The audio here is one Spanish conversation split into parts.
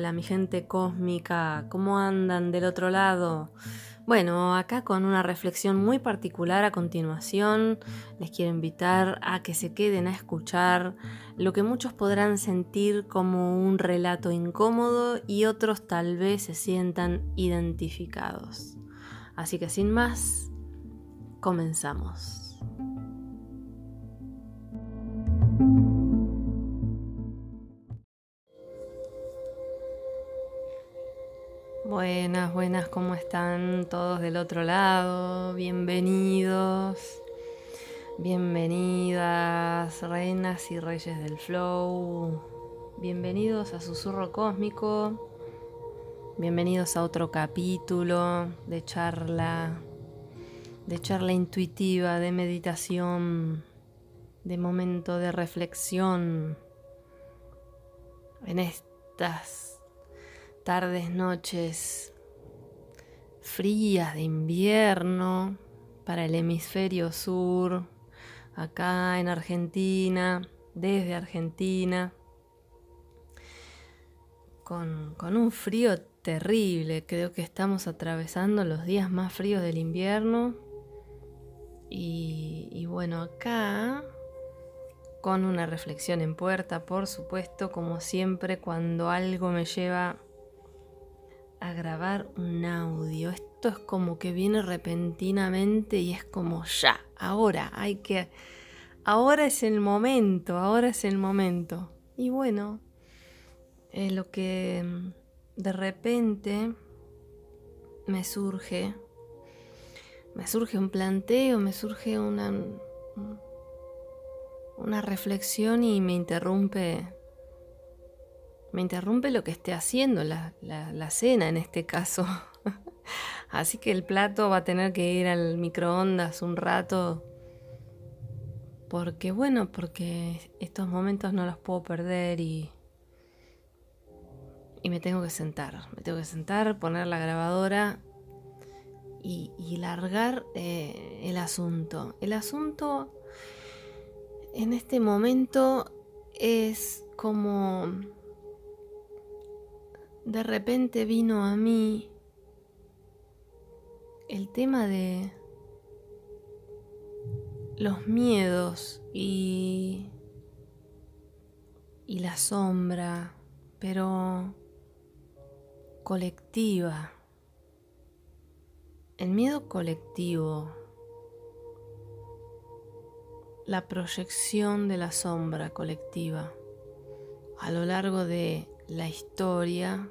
Hola mi gente cósmica, ¿cómo andan del otro lado? Bueno, acá con una reflexión muy particular a continuación, les quiero invitar a que se queden a escuchar lo que muchos podrán sentir como un relato incómodo y otros tal vez se sientan identificados. Así que sin más, comenzamos. Buenas, buenas, ¿cómo están todos del otro lado? Bienvenidos, bienvenidas, reinas y reyes del flow. Bienvenidos a Susurro Cósmico. Bienvenidos a otro capítulo de charla, de charla intuitiva, de meditación, de momento de reflexión en estas tardes, noches frías de invierno para el hemisferio sur, acá en Argentina, desde Argentina, con, un frío terrible. Creo que estamos atravesando los días más fríos del invierno. Y, y bueno, acá con una reflexión en puerta, por supuesto, como siempre, cuando algo me lleva a grabar un audio. Esto es como que viene repentinamente y es como ya, ahora, hay que... Ahora es el momento, ahora es el momento. Y bueno, eh, lo que mm, de repente me surge, me surge un planteo, me surge una, una reflexión y me interrumpe me interrumpe lo que esté haciendo, la, cena en este caso. Así que el plato va a tener que ir al microondas un rato. Porque bueno, porque estos momentos no los puedo perder y, y me tengo que sentar. Me tengo que sentar, poner la grabadora y, largar eh, el asunto. El asunto en este momento es como de repente vino a mí el tema de los miedos y, y la sombra, pero colectiva. El miedo colectivo, la proyección de la sombra colectiva a lo largo de la historia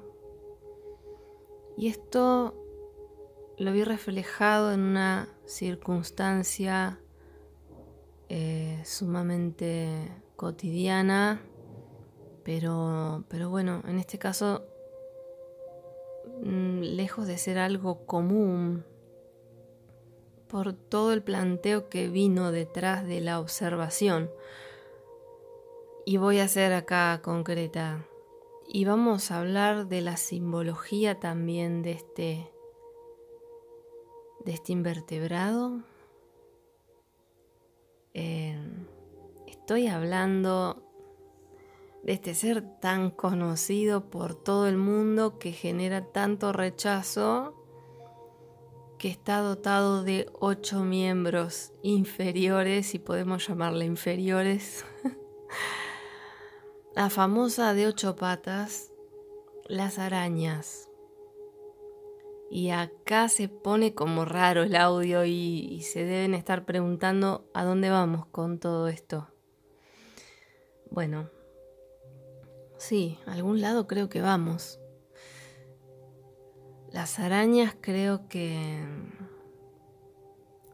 y esto lo vi reflejado en una circunstancia eh, sumamente cotidiana, pero, pero bueno, en este caso, mm, lejos de ser algo común, por todo el planteo que vino detrás de la observación. Y voy a ser acá concreta. Y vamos a hablar de la simbología también de este, de este invertebrado. Eh, estoy hablando de este ser tan conocido por todo el mundo que genera tanto rechazo que está dotado de ocho miembros inferiores, si podemos llamarle inferiores. La famosa de ocho patas, las arañas. Y acá se pone como raro el audio y, se deben estar preguntando a dónde vamos con todo esto. Bueno, sí, a algún lado creo que vamos. Las arañas creo que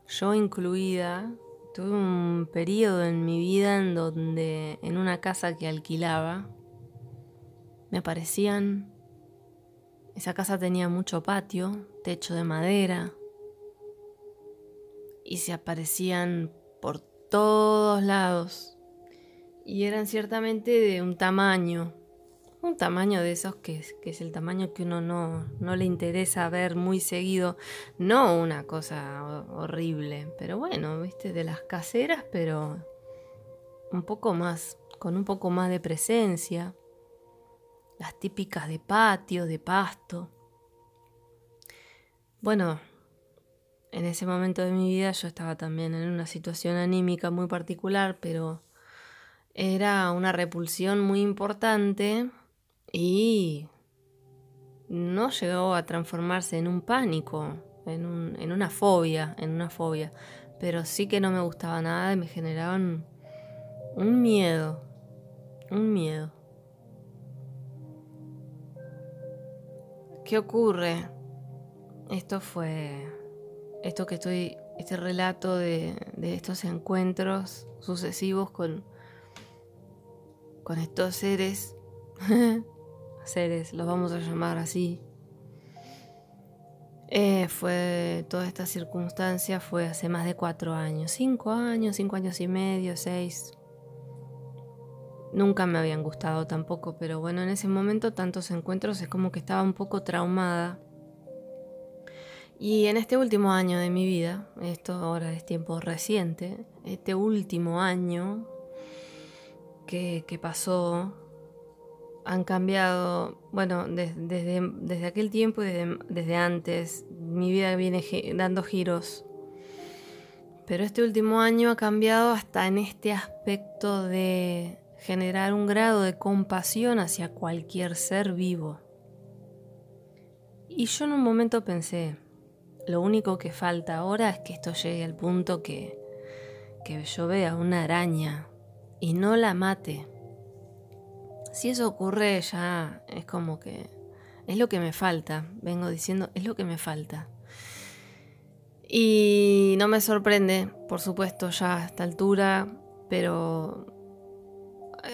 yo incluida Tuve un periodo en mi vida en donde en una casa que alquilaba me aparecían... Esa casa tenía mucho patio, techo de madera, y se aparecían por todos lados. Y eran ciertamente de un tamaño un tamaño de esos que, es el tamaño que uno no, no le interesa ver muy seguido, no una cosa horrible, pero bueno, viste, de las caseras, pero un poco más, con un poco más de presencia. las típicas de patio, de pasto. Bueno, en ese momento de mi vida yo estaba también en una situación anímica muy particular, pero era una repulsión muy importante y no llegó a transformarse en un pánico, en, en una fobia, en una fobia, pero sí que no me gustaba nada y me generaban un miedo, un miedo. ¿Qué ocurre? Esto fue, esto que estoy, este relato de, estos encuentros sucesivos con, con estos seres, seres, los vamos a llamar así. Eh, fue toda esta circunstancia fue hace más de cuatro años, cinco años, cinco años y medio, seis, Nunca me habían gustado tampoco, pero bueno, en ese momento tantos encuentros es como que estaba un poco traumada. Y en este último año de mi vida, esto ahora es tiempo reciente, este último año que, pasó, han cambiado, bueno, desde, desde aquel tiempo y desde, antes, mi vida viene dando giros. Pero este último año ha cambiado hasta en este aspecto de generar un grado de compasión hacia cualquier ser vivo. Y yo en un momento pensé, lo único que falta ahora es que esto llegue al punto que, que yo vea una araña y no la mate. Si eso ocurre ya es como que es lo que me falta, vengo diciendo, es lo que me falta. Y no me sorprende, por supuesto, ya a esta altura, pero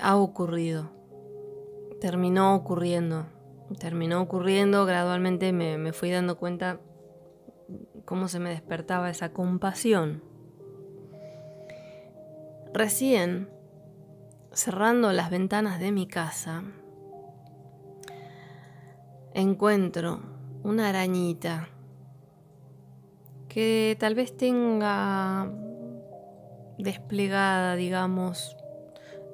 ha ocurrido. Terminó ocurriendo. Terminó ocurriendo, gradualmente me, fui dando cuenta cómo se me despertaba esa compasión. Recién, cerrando las ventanas de mi casa, encuentro una arañita que tal vez tenga desplegada, digamos,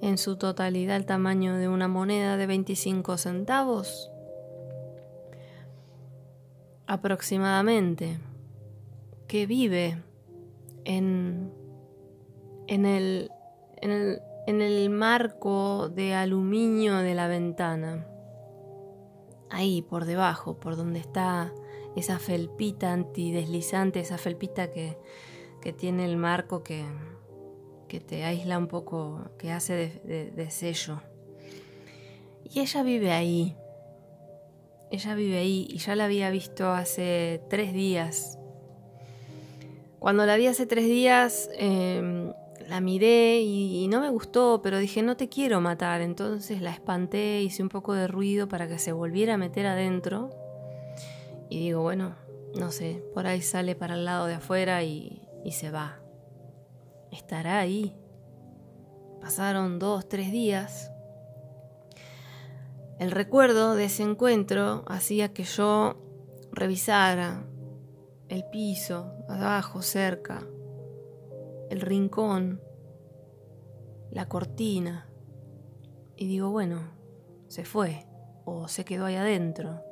en su totalidad el tamaño de una moneda de 25 centavos aproximadamente, que vive en, en, el, en, el, en el marco de aluminio de la ventana, ahí por debajo, por donde está esa felpita antideslizante, esa felpita que, que tiene el marco que, que te aísla un poco, que hace de, sello. Y ella vive ahí. Ella vive ahí y ya la había visto hace tres días. Cuando la vi hace tres días, em, la miré y, no me gustó, pero dije, no te quiero matar. Entonces la espanté, hice un poco de ruido para que se volviera a meter adentro. Y digo, bueno, no sé, por ahí sale para el lado de afuera y, y se va estará ahí. Pasaron dos, tres días. El recuerdo de ese encuentro hacía que yo revisara el piso, abajo, cerca, el rincón, la cortina. Y digo, bueno, se fue o se quedó ahí adentro.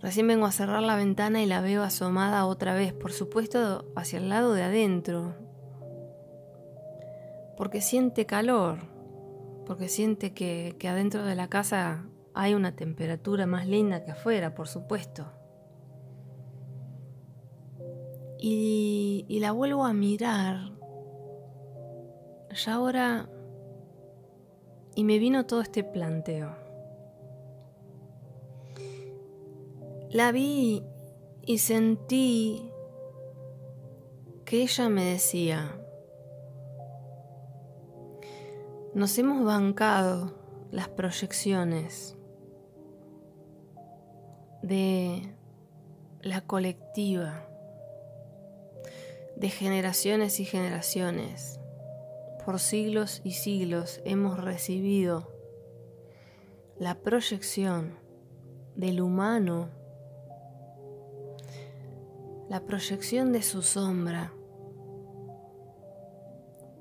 Recién vengo a cerrar la ventana y la veo asomada otra vez, por supuesto hacia el lado de adentro, porque siente calor, porque siente que, adentro de la casa hay una temperatura más linda que afuera, por supuesto. Y, la vuelvo a mirar, ya ahora, y me vino todo este planteo. La vi y sentí que ella me decía, Nos hemos bancado las proyecciones de la colectiva, de generaciones y generaciones. Por siglos y siglos hemos recibido la proyección del humano, la proyección de su sombra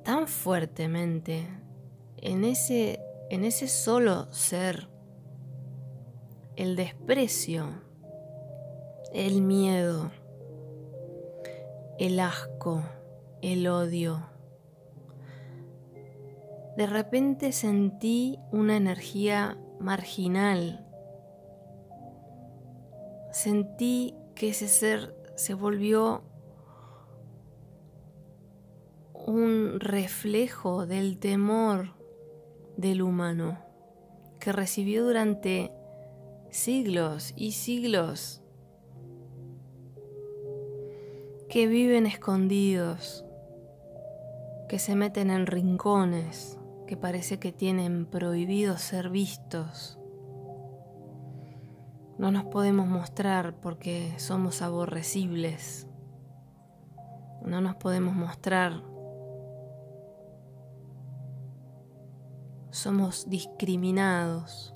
tan fuertemente en ese, en ese solo ser el desprecio, el miedo, el asco, el odio. De repente sentí una energía marginal. Sentí que ese ser se volvió un reflejo del temor del humano que recibió durante siglos y siglos, que viven escondidos, que se meten en rincones, que parece que tienen prohibido ser vistos. No nos podemos mostrar porque somos aborrecibles. No nos podemos mostrar. Somos discriminados.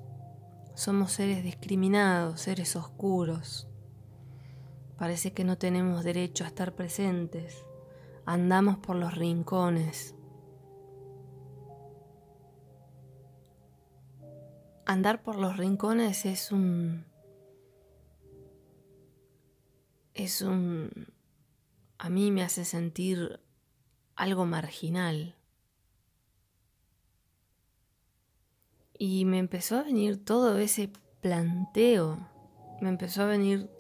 Somos seres discriminados, seres oscuros. Parece que no tenemos derecho a estar presentes. Andamos por los rincones. Andar por los rincones es un... es un... a mí me hace sentir algo marginal. Y me empezó a venir todo ese planteo, me empezó a venir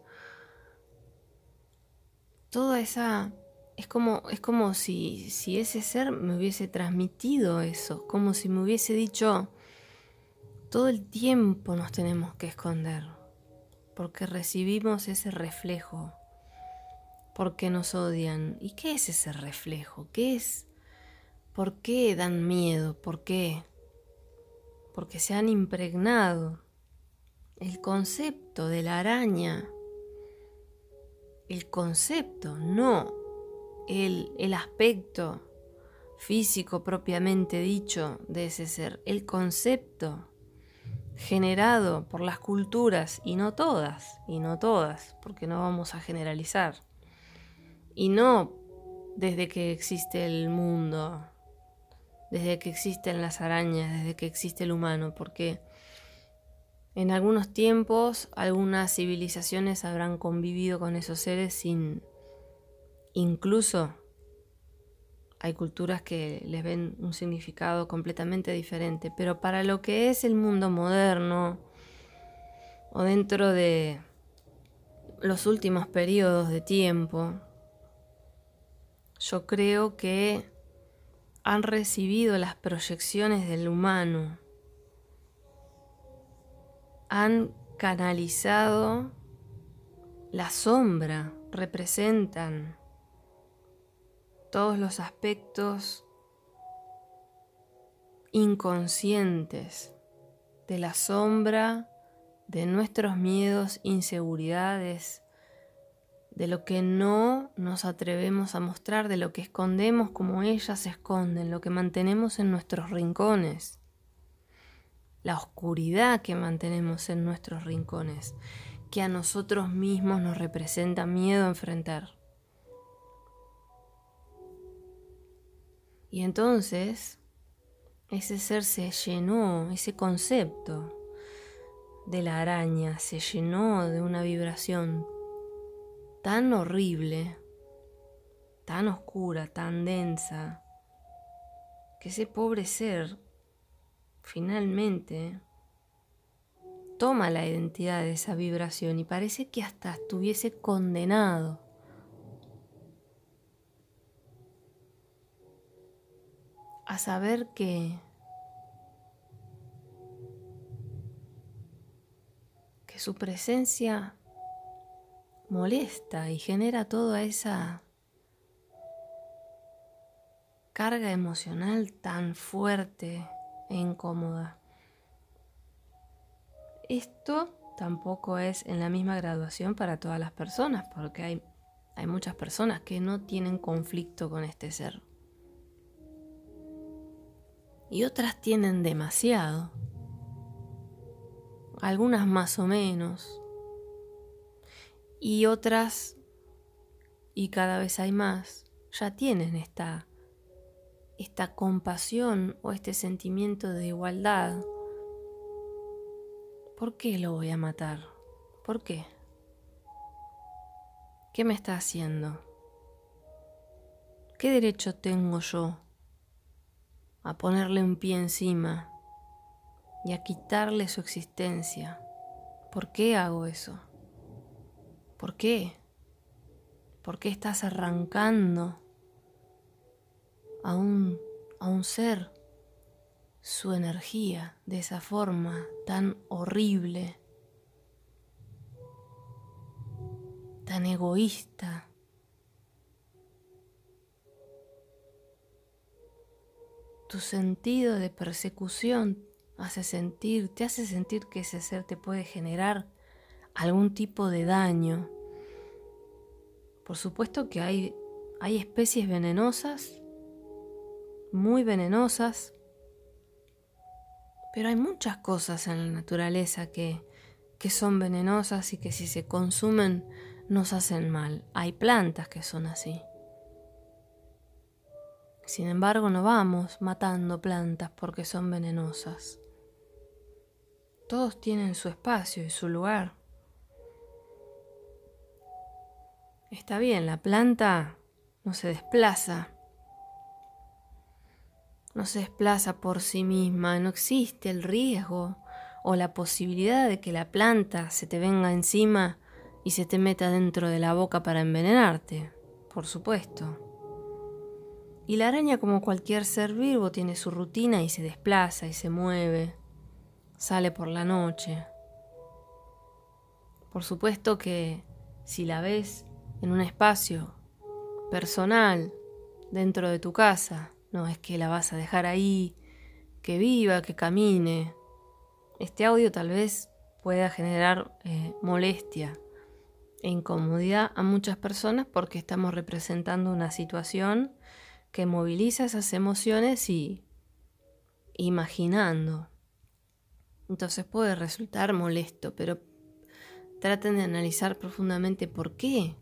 toda esa... Es como, es como si, si ese ser me hubiese transmitido eso, como si me hubiese dicho, todo el tiempo nos tenemos que esconder, porque recibimos ese reflejo, porque nos odian. ¿Y qué es ese reflejo? ¿Qué es? ¿Por qué dan miedo? ¿Por qué? porque se han impregnado el concepto de la araña, el concepto, no el, el aspecto físico propiamente dicho de ese ser, el concepto generado por las culturas, y no todas, y no todas, porque no vamos a generalizar, y no desde que existe el mundo, desde que existen las arañas, desde que existe el humano, porque en algunos tiempos algunas civilizaciones habrán convivido con esos seres sin... Incluso hay culturas que les ven un significado completamente diferente, pero para lo que es el mundo moderno o dentro de los últimos periodos de tiempo, yo creo que han recibido las proyecciones del humano, han canalizado la sombra, representan todos los aspectos inconscientes de la sombra, de nuestros miedos, inseguridades, de lo que no nos atrevemos a mostrar, de lo que escondemos como ellas esconden, lo que mantenemos en nuestros rincones, la oscuridad que mantenemos en nuestros rincones, que a nosotros mismos nos representa miedo a enfrentar. Y entonces ese ser se llenó, ese concepto de la araña se llenó de una vibración tan horrible, tan oscura, tan densa, que ese pobre ser finalmente toma la identidad de esa vibración y parece que hasta estuviese condenado. a saber que que su presencia molesta y genera toda esa carga emocional tan fuerte e incómoda. Esto tampoco es en la misma graduación para todas las personas, porque hay, hay muchas personas que no tienen conflicto con este ser. Y otras tienen demasiado. Algunas más o menos y otras, y cada vez hay más, ya tienen esta, esta compasión o este sentimiento de igualdad. ¿Por qué lo voy a matar? ¿Por qué? ¿Qué me está haciendo? ¿Qué derecho tengo yo a ponerle un pie encima y a quitarle su existencia? ¿Por qué hago eso? ¿Por qué? ¿Por qué estás arrancando a un, a un ser su energía de esa forma tan horrible, tan egoísta. Tu sentido de persecución hace sentir, te hace sentir que ese ser te puede generar algún tipo de daño. Por supuesto que hay, hay especies venenosas, muy venenosas, pero hay muchas cosas en la naturaleza que, que son venenosas y que si se consumen nos hacen mal. Hay plantas que son así. Sin embargo, no vamos matando plantas porque son venenosas. Todos tienen su espacio y su lugar. Está bien, la planta no se desplaza no se desplaza por sí misma, no existe el riesgo o la posibilidad de que la planta se te venga encima y se te meta dentro de la boca para envenenarte, por supuesto. Y la araña, como cualquier ser vivo, tiene su rutina y se desplaza y se mueve, sale por la noche. Por supuesto que si la ves en un espacio personal dentro de tu casa, no es que la vas a dejar ahí, que viva, que camine. Este audio tal vez pueda generar eh, molestia e incomodidad a muchas personas porque estamos representando una situación que moviliza esas emociones y imaginando. Entonces puede resultar molesto, pero traten de analizar profundamente por qué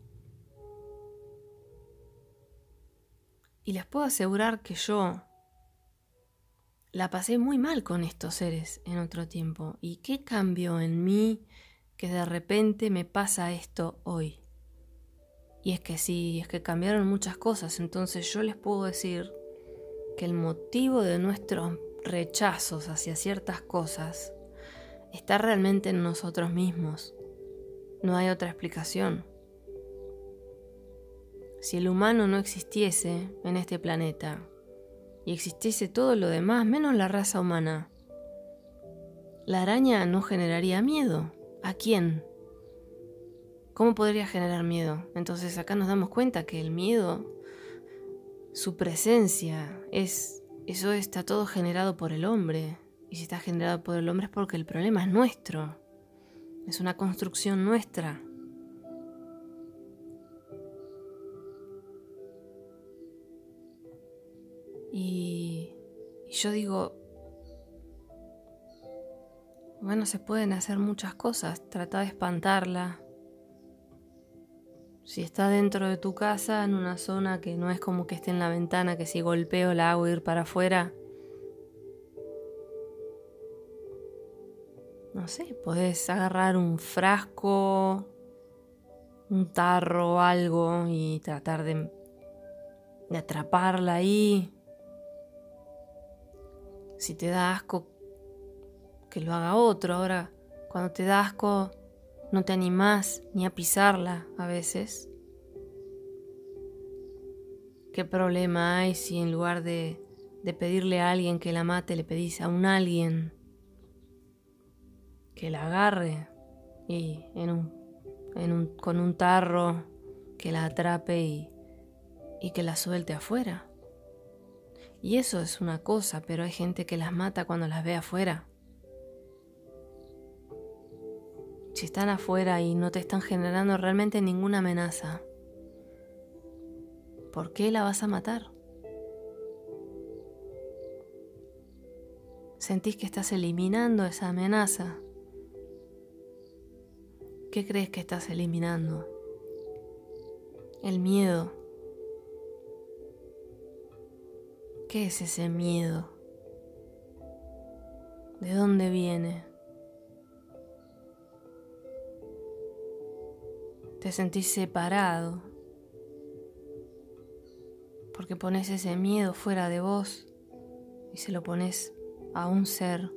Y les puedo asegurar que yo la pasé muy mal con estos seres en otro tiempo. ¿Y qué cambió en mí que de repente me pasa esto hoy? Y es que sí, es que cambiaron muchas cosas. Entonces yo les puedo decir que el motivo de nuestros rechazos hacia ciertas cosas está realmente en nosotros mismos. No hay otra explicación. Si el humano no existiese en este planeta y existiese todo lo demás menos la raza humana, la araña no generaría miedo. ¿A quién? ¿Cómo podría generar miedo? Entonces acá nos damos cuenta que el miedo, su presencia, es eso está todo generado por el hombre. Y si está generado por el hombre es porque el problema es nuestro. Es una construcción nuestra. Yo digo, bueno, se pueden hacer muchas cosas. Trata de espantarla. Si está dentro de tu casa, en una zona que no es como que esté en la ventana, que si golpeo la hago ir para afuera. No sé, podés agarrar un frasco, un tarro o algo y tratar de, de atraparla ahí. Si te da asco, que lo haga otro. Ahora, cuando te da asco, no te animás ni a pisarla a veces. ¿Qué problema hay si en lugar de, pedirle a alguien que la mate, le pedís a un alguien que la agarre y en un, con un tarro que la atrape y que la suelte afuera? Y eso es una cosa, pero hay gente que las mata cuando las ve afuera. Si están afuera y no te están generando realmente ninguna amenaza, ¿por qué la vas a matar? ¿Sentís que estás eliminando esa amenaza? ¿Qué crees que estás eliminando? El miedo ¿Qué es ese miedo? ¿De dónde viene? Te sentís separado porque pones ese miedo fuera de vos y se lo pones a un ser.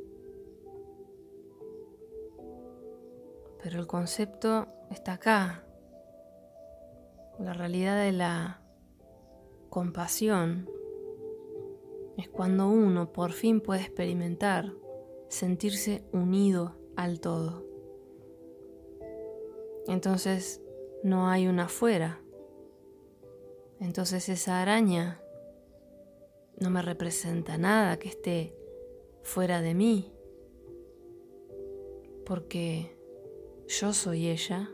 Pero el concepto está acá, la realidad de la compasión es cuando uno por fin puede experimentar sentirse unido al todo. Entonces no hay una afuera, entonces esa araña no me representa nada que esté fuera de mí, porque yo soy ella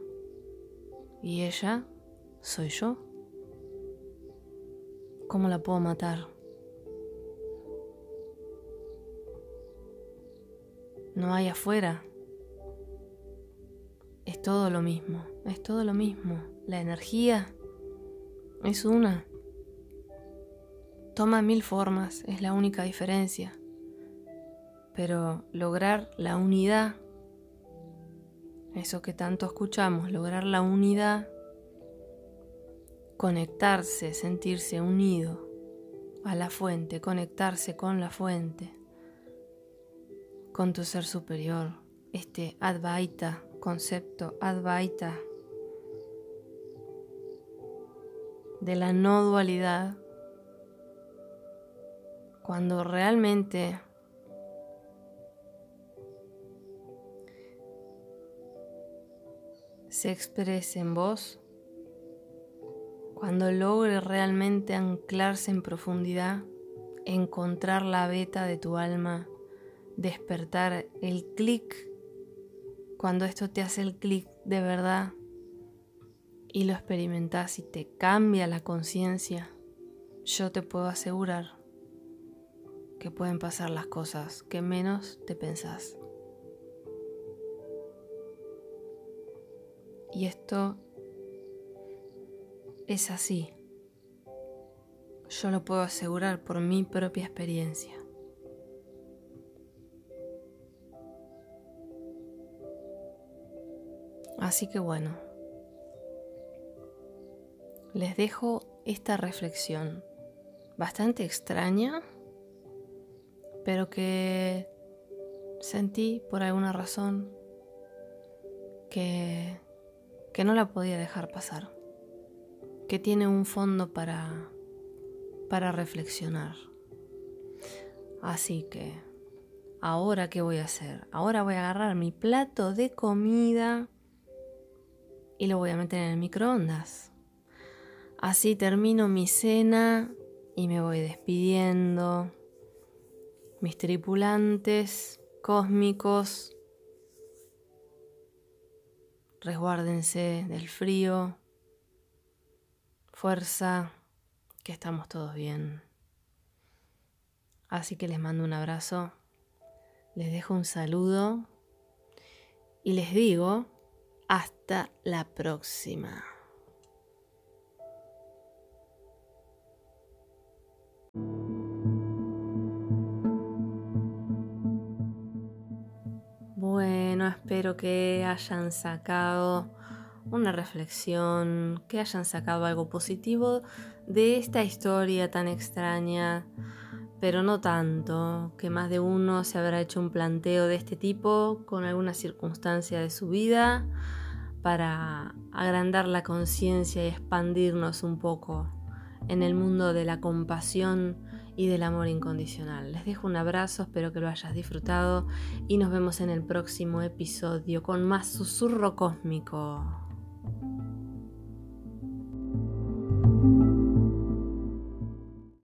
y ella soy yo. ¿Cómo la puedo matar? No hay afuera. Es todo lo mismo, es todo lo mismo. La energía es una. Toma mil formas, es la única diferencia. Pero lograr la unidad, eso que tanto escuchamos, lograr la unidad, conectarse, sentirse unido a la fuente, conectarse con la fuente, con tu ser superior, este Advaita, concepto Advaita de la no dualidad, cuando realmente se exprese en vos, cuando logre realmente anclarse en profundidad, encontrar la beta de tu alma, despertar el clic, cuando esto te hace el clic de verdad, y lo experimentas y te cambia la conciencia, yo te puedo asegurar que pueden pasar las cosas que menos te pensás. Y esto es así. Yo lo puedo asegurar por mi propia experiencia. Así que bueno, les dejo esta reflexión bastante extraña, pero que sentí por alguna razón que, que no la podía dejar pasar, que tiene un fondo para, para reflexionar. Así que, ¿ahora qué voy a hacer? Ahora voy a agarrar mi plato de comida y lo voy a meter en el microondas. Así termino mi cena y me voy despidiendo. Mis tripulantes cósmicos, resguárdense del frío, fuerza, que estamos todos bien. Así que les mando un abrazo, les dejo un saludo y les digo hasta la próxima. Bueno, espero que hayan sacado una reflexión, que hayan sacado algo positivo de esta historia tan extraña, pero no tanto, que más de uno se habrá hecho un planteo de este tipo con alguna circunstancia de su vida para agrandar la conciencia y expandirnos un poco en el mundo de la compasión y del amor incondicional. Les dejo un abrazo, espero que lo hayas disfrutado y nos vemos en el próximo episodio con más susurro cósmico.